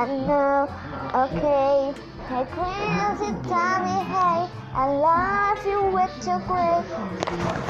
I know, okay. Hey, crazy Tommy, hey, I love you with your grace.